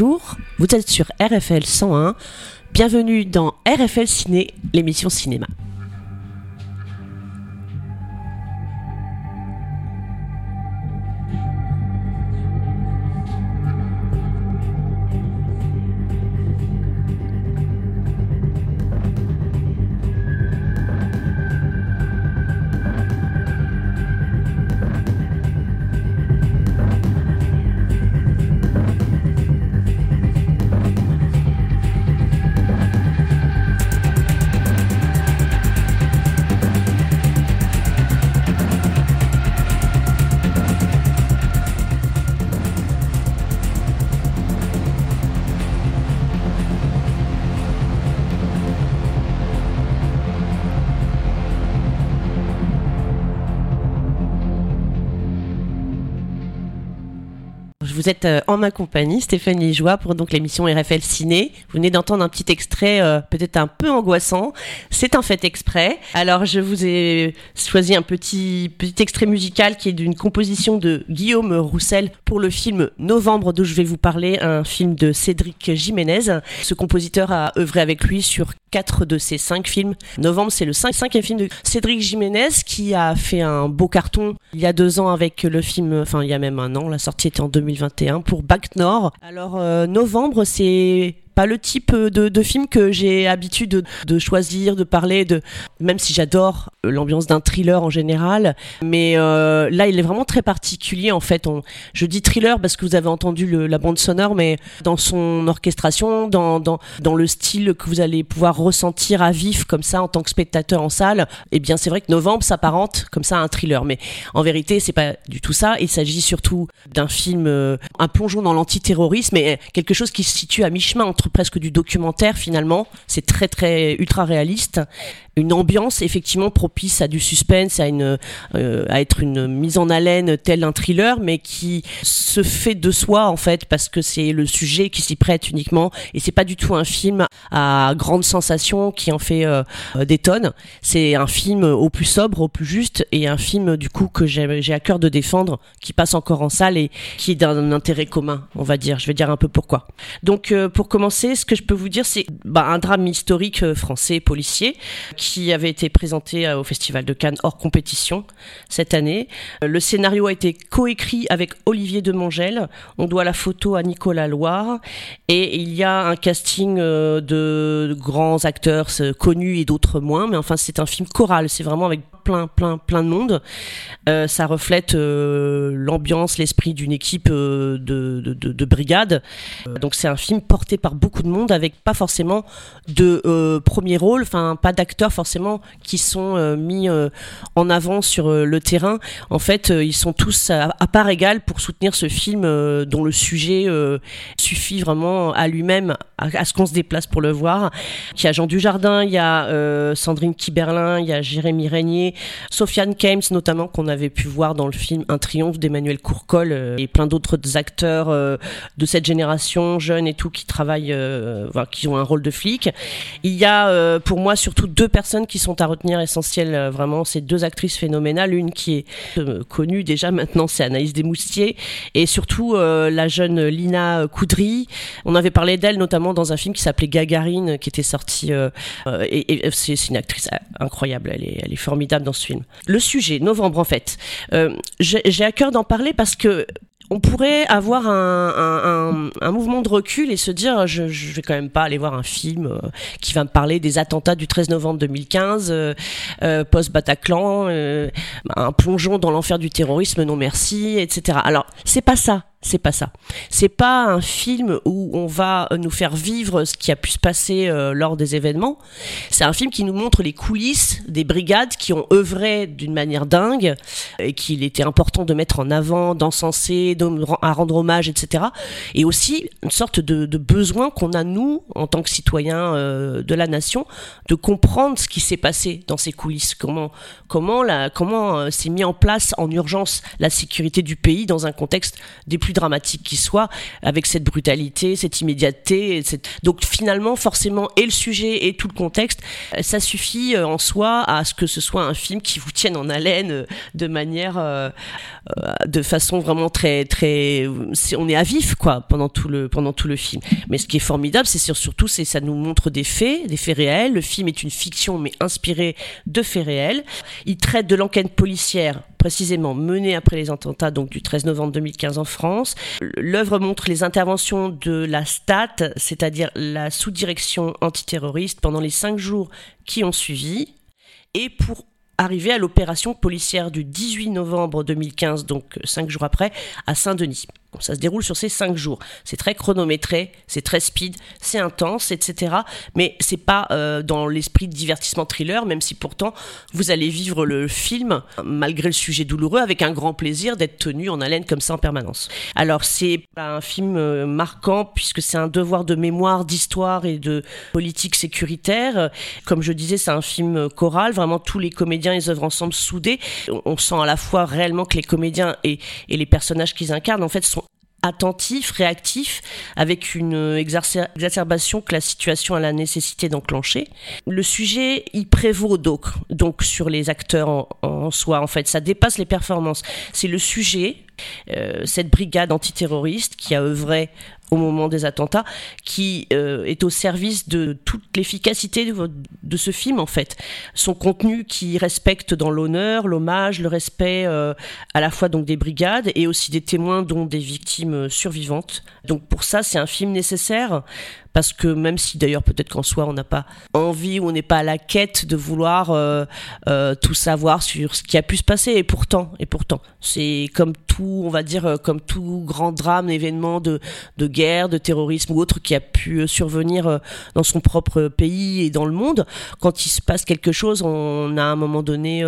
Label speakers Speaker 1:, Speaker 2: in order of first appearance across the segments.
Speaker 1: bonjour, vous êtes sur RFL 101, bienvenue dans RFL Ciné, l'émission cinéma. Vous êtes euh, en ma compagnie, Stéphanie Joie, pour donc l'émission RFL Ciné. Vous venez d'entendre un petit extrait euh, peut-être un peu angoissant. C'est un fait exprès. Alors je vous ai choisi un petit extrait musical qui est d'une composition de Guillaume Roussel pour le film Novembre dont je vais vous parler, un film de Cédric Jiménez. Ce compositeur a œuvré avec lui sur quatre de ses cinq films. Novembre, c'est le cinquième film de Cédric Jiménez qui a fait un beau carton il y a deux ans avec le film, enfin il y a même un an, la sortie était en 2021 pour Bac Nord. Alors euh, Novembre, c'est pas le type de, de film que j'ai habitude de, choisir, de parler, de même si j'adore l'ambiance d'un thriller en général, mais euh, là il est vraiment très particulier en fait. On, je dis thriller parce que vous avez entendu la bande sonore, mais dans son orchestration, dans, dans, dans le style que vous allez pouvoir ressentir à vif comme ça en tant que spectateur en salle, eh bien c'est vrai que Novembre s'apparente comme ça à un thriller, mais en vérité c'est pas du tout ça. Il s'agit surtout d'un film, euh, un plongeon dans l'antiterrorisme et quelque chose qui se situe à mi-chemin entre presque du documentaire finalement. C'est très très ultra réaliste une ambiance effectivement propice à du suspense, euh, à être une mise en haleine tel un thriller, mais qui se fait de soi en fait parce que c'est le sujet qui s'y prête uniquement et c'est pas du tout un film à grande sensation qui en fait euh, des tonnes. C'est un film au plus sobre, au plus juste et un film du coup que j'ai à cœur de défendre, qui passe encore en salle et qui est d'un intérêt commun, on va dire. Je vais dire un peu pourquoi. Donc euh, pour commencer, ce que je peux vous dire, c'est bah, un drame historique euh, français policier qui avait été présenté euh, au Festival de Cannes hors compétition cette année. Euh, le scénario a été coécrit avec Olivier Demangel. On doit la photo à Nicolas Loire. Et il y a un casting de grands acteurs connus et d'autres moins. Mais enfin, c'est un film choral. C'est vraiment avec plein, plein, plein de monde. Ça reflète l'ambiance, l'esprit d'une équipe de, de, de, brigade. donc c'est un film porté par beaucoup de monde avec pas forcément de premier rôle, enfin pas d'acteurs forcément qui sont mis en avant sur le terrain. En fait, ils sont tous à, part égale pour soutenir ce film dont le sujet suffit vraiment à lui-même, à, ce qu'on se déplace pour le voir. Il y a Jean Dujardin, il y a Sandrine Kiberlin, il y a Jérémy Régnier, Sofiane Kames notamment qu'on avait pu voir dans le film Un triomphe d'Emmanuel Courcol euh, et plein d'autres acteurs euh, de cette génération jeunes et tout qui travaillent, euh, qui ont un rôle de flic. Il y a pour moi surtout deux personnes qui sont à retenir essentielles vraiment, ces deux actrices phénoménales, une qui est connue déjà maintenant, c'est Anaïs Desmoustiers et surtout la jeune Lina Coudry. On avait parlé d'elle notamment dans un film qui s'appelait Gagarine qui était sorti et, c'est une actrice incroyable, elle est, formidable dans ce film. Le sujet, novembre en fait, euh, j'ai à cœur d'en parler parce que on pourrait avoir un, mouvement de recul et se dire je, je vais quand même pas aller voir un film euh, qui va me parler des attentats du 13 novembre 2015 euh, euh, post Bataclan un plongeon dans l'enfer du terrorisme non merci etc alors c'est pas ça c'est pas ça. C'est pas un film où on va nous faire vivre ce qui a pu se passer euh, lors des événements. C'est un film qui nous montre les coulisses des brigades qui ont œuvré d'une manière dingue et qu'il était important de mettre en avant, d'encenser, à rendre hommage, etc. Et aussi une sorte de, besoin qu'on a nous, en tant que citoyens euh, de la nation, de comprendre ce qui s'est passé dans ces coulisses. Comment comment la, comment euh, s'est mis en place en urgence la sécurité du pays dans un contexte des plus dramatique qui soit, avec cette brutalité, cette immédiateté. Donc finalement, forcément, et le sujet et tout le contexte, euh, ça suffit euh, en soi à ce que ce soit un film qui vous tienne en haleine euh, de manière, de façon vraiment très, très, on est à vif quoi pendant tout le pendant tout le film. Mais ce qui est formidable, c'est surtout, c'est ça nous montre des faits, des faits réels. Le film est une fiction mais inspirée de faits réels. Il traite de l'enquête policière précisément menée après les attentats du 13 novembre 2015 en France. L'œuvre montre les interventions de la STAT, c'est-à-dire la sous-direction antiterroriste, pendant les cinq jours qui ont suivi, et pour arriver à l'opération policière du 18 novembre 2015, donc cinq jours après, à Saint-Denis ça se déroule sur ces cinq jours. C'est très chronométré, c'est très speed, c'est intense, etc. Mais c'est pas euh, dans l'esprit de divertissement thriller, même si pourtant vous allez vivre le film malgré le sujet douloureux avec un grand plaisir d'être tenu en haleine comme ça en permanence. Alors c'est un film euh, marquant puisque c'est un devoir de mémoire, d'histoire et de politique sécuritaire. Comme je disais, c'est un film choral. Vraiment tous les comédiens ils œuvrent ensemble soudés. On sent à la fois réellement que les comédiens et, et les personnages qu'ils incarnent en fait sont attentif, réactif, avec une exacerbation que la situation a la nécessité d'enclencher. Le sujet, il prévaut donc, donc sur les acteurs en, soi, en fait. Ça dépasse les performances. C'est le sujet, euh, cette brigade antiterroriste qui a œuvré au moment des attentats, qui euh, est au service de toute l'efficacité de, ce film en fait. Son contenu qui respecte dans l'honneur, l'hommage, le respect euh, à la fois donc des brigades et aussi des témoins dont des victimes survivantes. Donc pour ça c'est un film nécessaire parce que même si d'ailleurs peut-être qu'en soi on n'a pas envie ou on n'est pas à la quête de vouloir euh, euh, tout savoir sur ce qui a pu se passer. Et pourtant et pourtant c'est comme tout on va dire euh, comme tout grand drame événement de, de guerre de terrorisme ou autre qui a pu survenir dans son propre pays et dans le monde. Quand il se passe quelque chose on a à un moment donné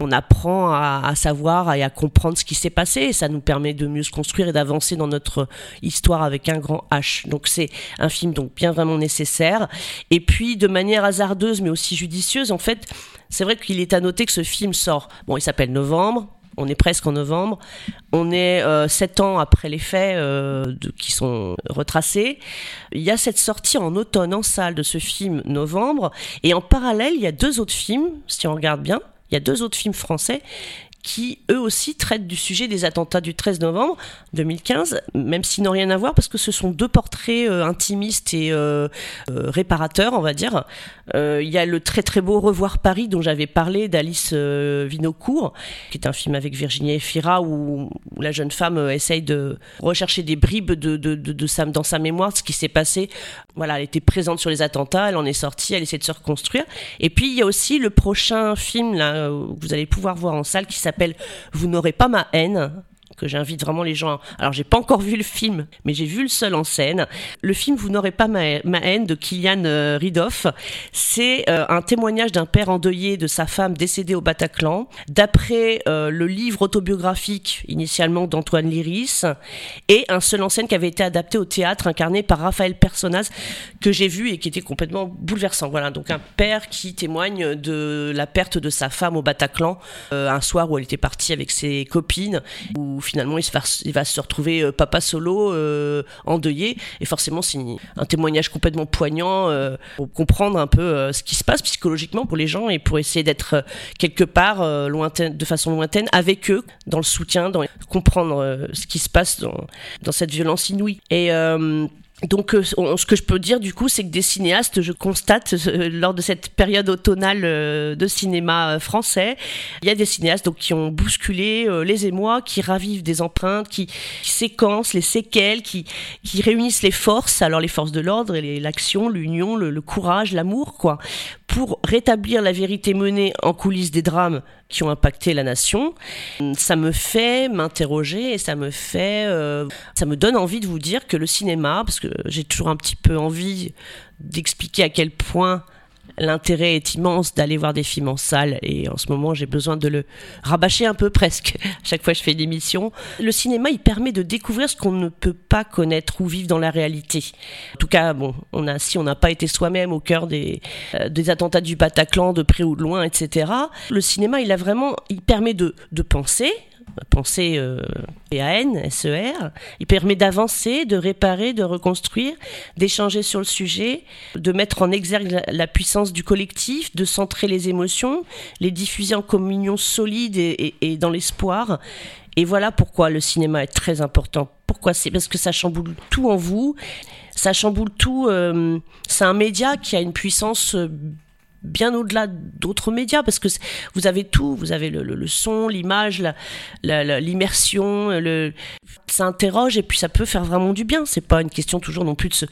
Speaker 1: on apprend à, à savoir et à comprendre ce qui s'est passé. Et ça nous permet de mieux se construire et d'avancer dans notre histoire avec un grand H. Donc c'est un film donc bien vraiment nécessaire. Et puis, de manière hasardeuse, mais aussi judicieuse, en fait, c'est vrai qu'il est à noter que ce film sort, bon, il s'appelle Novembre, on est presque en novembre, on est euh, sept ans après les faits euh, qui sont retracés. Il y a cette sortie en automne en salle de ce film Novembre, et en parallèle, il y a deux autres films, si on regarde bien, il y a deux autres films français qui eux aussi traitent du sujet des attentats du 13 novembre 2015, même s'ils n'ont rien à voir parce que ce sont deux portraits euh, intimistes et euh, euh, réparateurs, on va dire. Il y a le très très beau Revoir Paris dont j'avais parlé d'Alice Vinocourt, qui est un film avec Virginie Efira où, la jeune femme essaye de rechercher des bribes de, de, de, de dans sa mémoire ce qui s'est passé. Voilà, elle était présente sur les attentats, elle en est sortie, elle essaie de se reconstruire. Et puis il y a aussi le prochain film là, que vous allez pouvoir voir en salle qui s'appelle s'appelle Vous n'aurez pas ma haine que j'invite vraiment les gens. Alors j'ai pas encore vu le film, mais j'ai vu le seul en scène. Le film Vous n'aurez pas ma, haine de Kylian euh, Ridoff, c'est euh, un témoignage d'un père endeuillé de sa femme décédée au Bataclan, d'après euh, le livre autobiographique initialement d'Antoine Liris, et un seul en scène qui avait été adapté au théâtre, incarné par Raphaël Personnaz, que j'ai vu et qui était complètement bouleversant. Voilà, donc un père qui témoigne de la perte de sa femme au Bataclan, un soir où elle était partie avec ses copines, où finalement il, va, se retrouver euh, papa solo, euh, endeuillé, et forcément c'est un témoignage complètement poignant euh, pour comprendre un peu ce qui se passe psychologiquement pour les gens et pour essayer d'être quelque part de façon lointaine avec eux, dans le soutien, dans comprendre ce qui se passe dans, dans cette violence inouïe. Et donc, euh, ce que je peux dire du coup, c'est que des cinéastes, je constate euh, lors de cette période automnale euh, de cinéma français, il y a des cinéastes donc qui ont bousculé les émois, qui ravivent des empreintes, qui, séquencent les séquelles, qui, qui réunissent les forces, alors les forces de l'ordre et l'action, l'union, le, le, courage, l'amour, quoi, pour rétablir la vérité menée en coulisses des drames qui ont impacté la nation. Ça me fait m'interroger et ça me fait, euh, ça me donne envie de vous dire que le cinéma, parce que j'ai toujours un petit peu envie d'expliquer à quel point l'intérêt est immense d'aller voir des films en salle et en ce moment j'ai besoin de le rabâcher un peu presque chaque fois que je fais une émission. Le cinéma il permet de découvrir ce qu'on ne peut pas connaître ou vivre dans la réalité. En tout cas, bon, on a si on n'a pas été soi-même au cœur des, euh, des attentats du Bataclan de près ou de loin, etc. Le cinéma il a vraiment, il permet de, de penser, pensée euh, PAN, SER. Il permet d'avancer, de réparer, de reconstruire, d'échanger sur le sujet, de mettre en exergue la, puissance du collectif, de centrer les émotions, les diffuser en communion solide et, dans l'espoir. Et voilà pourquoi le cinéma est très important. Pourquoi C'est parce que ça chamboule tout en vous, ça chamboule tout. Euh, c'est un média qui a une puissance euh, bien au-delà d'autres médias parce que vous avez tout, vous avez le, son, l'image, l'immersion, le, ça interroge et puis ça peut faire vraiment du bien. C'est pas une question toujours non plus de se,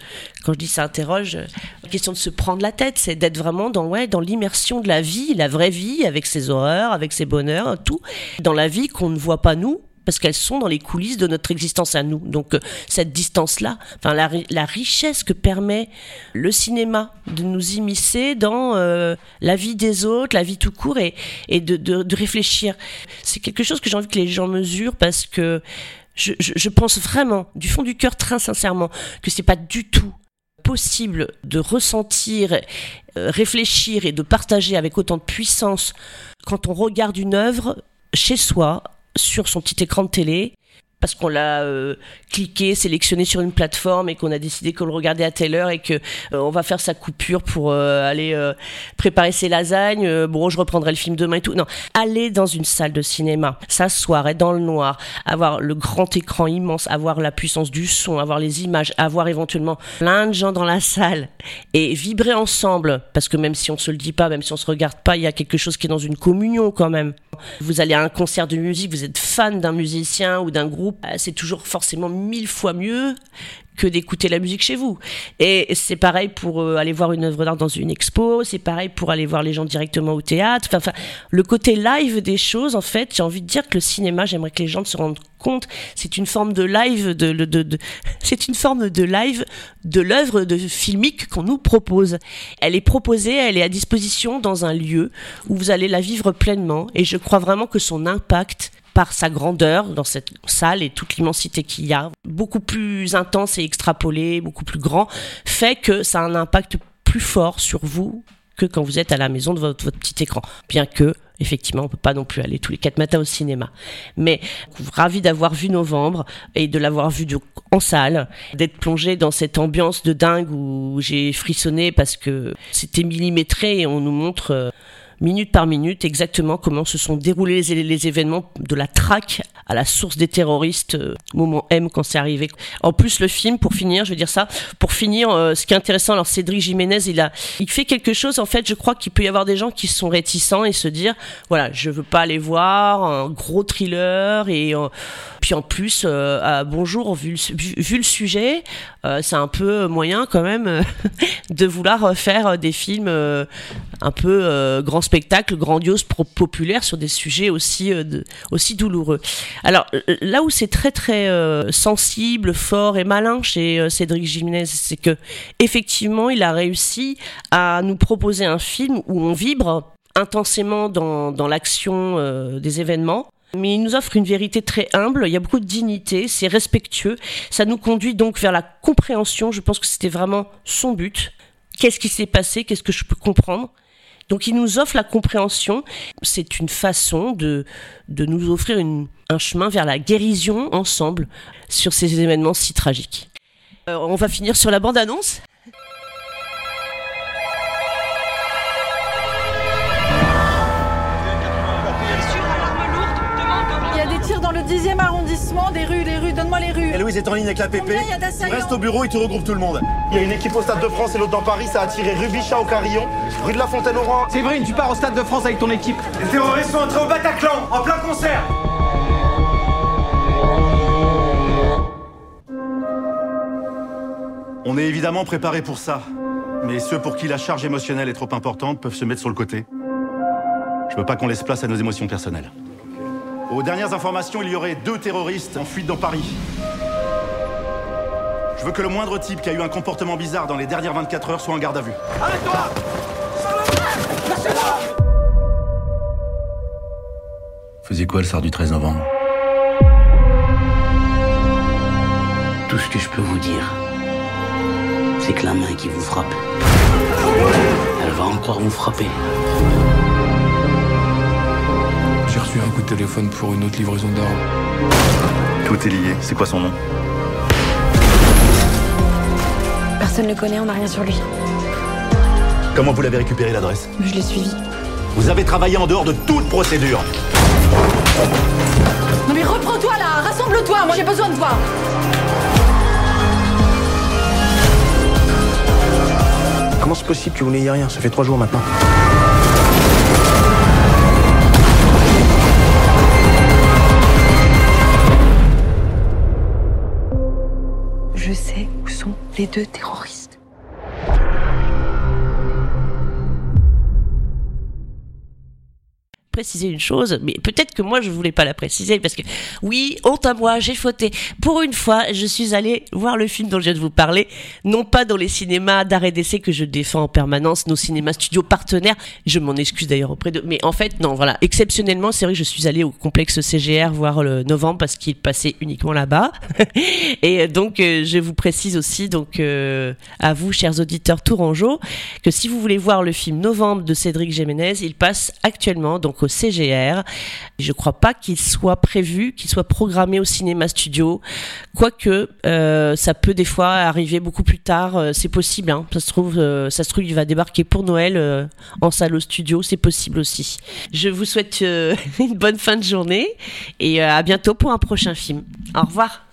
Speaker 1: quand je dis ça interroge, une question de se prendre la tête, c'est d'être vraiment dans ouais dans l'immersion de la vie, la vraie vie avec ses horreurs, avec ses bonheurs, tout, dans la vie qu'on ne voit pas nous parce qu'elles sont dans les coulisses de notre existence à nous. Donc euh, cette distance-là, enfin la, richesse que permet le cinéma de nous immiscer dans euh, la vie des autres, la vie tout court et, de, réfléchir. C'est quelque chose que j'ai envie que les gens mesurent parce que je, je, pense vraiment, du fond du cœur, très sincèrement, que c'est pas du tout possible de ressentir, euh, réfléchir et de partager avec autant de puissance quand on regarde une œuvre chez soi, sur son petit écran de télé parce qu'on l'a euh, cliqué, sélectionné sur une plateforme et qu'on a décidé qu'on le regardait à telle heure et que euh, on va faire sa coupure pour euh, aller préparer ses lasagnes. bon, je reprendrai le film demain et tout. Non, aller dans une salle de cinéma, s'asseoir, être dans le noir, avoir le grand écran immense, avoir la puissance du son, avoir les images, avoir éventuellement plein de gens dans la salle et vibrer ensemble, parce que même si on se le dit pas, même si on se regarde pas, il y a quelque chose qui est dans une communion quand même. Vous allez à un concert de musique, vous êtes fan d'un musicien ou d'un groupe euh, c'est toujours forcément mille fois mieux que d'écouter la musique chez vous. Et c'est pareil pour euh, aller voir une œuvre d'art dans une expo, c'est pareil pour aller voir les gens directement au théâtre. Enfin, le côté live des choses, en fait, j'ai envie de dire que le cinéma, j'aimerais que les gens se rendent compte, c'est une forme de live de, de, c'est une forme de live de l'œuvre de filmique qu'on nous propose. Elle est proposée, elle est à disposition dans un lieu où vous allez la vivre pleinement. Et je crois vraiment que son impact par sa grandeur dans cette salle et toute l'immensité qu'il y a, beaucoup plus intense et extrapolé, beaucoup plus grand, fait que ça a un impact plus fort sur vous que quand vous êtes à la maison de votre, petit écran. Bien que, effectivement, on peut pas non plus aller tous les quatre matins au cinéma. Mais ravi d'avoir vu Novembre et de l'avoir vu en salle, d'être plongé dans cette ambiance de dingue où j'ai frissonné parce que c'était millimétré et on nous montre euh, minute par minute, exactement comment se sont déroulés les, événements de la traque à la source des terroristes, euh, moment M quand c'est arrivé. En plus, le film, pour finir, je veux dire ça, pour finir, euh, ce qui est intéressant, alors Cédric Jiménez, il a, il fait quelque chose, en fait, je crois qu'il peut y avoir des gens qui sont réticents et se dire, voilà, je veux pas aller voir un gros thriller et euh, puis en plus, bonjour, vu le, vu, le sujet, c'est un peu moyen quand même de vouloir faire des films un peu grand spectacle, grandiose, populaire sur des sujets aussi, douloureux. Alors euh, là où c'est très très euh, sensible, fort et malin chez euh, Cédric Jiménez, c'est que effectivement il a réussi à nous proposer un film où on vibre intensément dans l'action des événements. Mais il nous offre une vérité très humble, il y a beaucoup de dignité, c'est respectueux, ça nous conduit donc vers la compréhension, je pense que c'était vraiment son but. Qu'est-ce qui s'est passé? Qu'est-ce que je peux comprendre? Donc il nous offre la compréhension. C'est une façon de, de nous offrir un chemin vers la guérison ensemble sur ces événements si tragiques. Euh, on va finir sur la bande-annonce.
Speaker 2: 10e arrondissement, des rues, les rues, donne-moi les rues.
Speaker 3: Et Louise est en ligne avec la PP. Reste au bureau, il te regroupe tout le monde. Il y a une équipe au Stade de France et l'autre dans Paris, ça a tiré Rubichat au Carillon, rue de la Fontaine-Oran.
Speaker 4: Séverine, tu pars au Stade de France avec ton équipe.
Speaker 3: Les terroristes sont entrés au Bataclan, en plein concert. On est évidemment préparé pour ça. Mais ceux pour qui la charge émotionnelle est trop importante peuvent se mettre sur le côté. Je veux pas qu'on laisse place à nos émotions personnelles. Aux dernières informations, il y aurait deux terroristes en fuite dans Paris. Je veux que le moindre type qui a eu un comportement bizarre dans les dernières 24 heures soit en garde à vue. Arrête-toi
Speaker 5: Faisiez quoi le soir du 13 novembre?
Speaker 6: Tout ce que je peux vous dire, c'est que la main qui vous frappe, elle va encore vous frapper.
Speaker 7: Reçu un coup de téléphone pour une autre livraison d'armes.
Speaker 3: Tout est lié. C'est quoi son nom?
Speaker 8: Personne ne le connaît, on n'a rien sur lui.
Speaker 3: Comment vous l'avez récupéré l'adresse?
Speaker 8: Je l'ai suivi.
Speaker 3: Vous avez travaillé en dehors de toute procédure.
Speaker 2: Non mais reprends-toi là, rassemble-toi, moi j'ai besoin de toi.
Speaker 4: Comment c'est possible que vous n'ayez rien? Ça fait trois jours maintenant.
Speaker 8: Les deux terroristes.
Speaker 1: Préciser une chose, mais peut-être que moi je voulais pas la préciser parce que oui, honte à moi, j'ai fauté. Pour une fois, je suis allée voir le film dont je viens de vous parler, non pas dans les cinémas d'arrêt d'essai que je défends en permanence, nos cinémas studios partenaires. Je m'en excuse d'ailleurs auprès de, mais en fait non, voilà, exceptionnellement, c'est vrai que je suis allée au complexe CGR voir le novembre parce qu'il passait uniquement là-bas. Et donc euh, je vous précise aussi donc euh, à vous chers auditeurs tourangeaux que si vous voulez voir le film Novembre de Cédric Jiménez, il passe actuellement donc au CGR. Je crois pas qu'il soit prévu, qu'il soit programmé au cinéma studio. Quoique, euh, ça peut des fois arriver beaucoup plus tard. euh, c'est possible. Hein. Ça se trouve, euh, ça se trouve, il va débarquer pour Noël en salle au studio. C'est possible aussi. Je vous souhaite une bonne fin de journée et à bientôt pour un prochain film. Au revoir.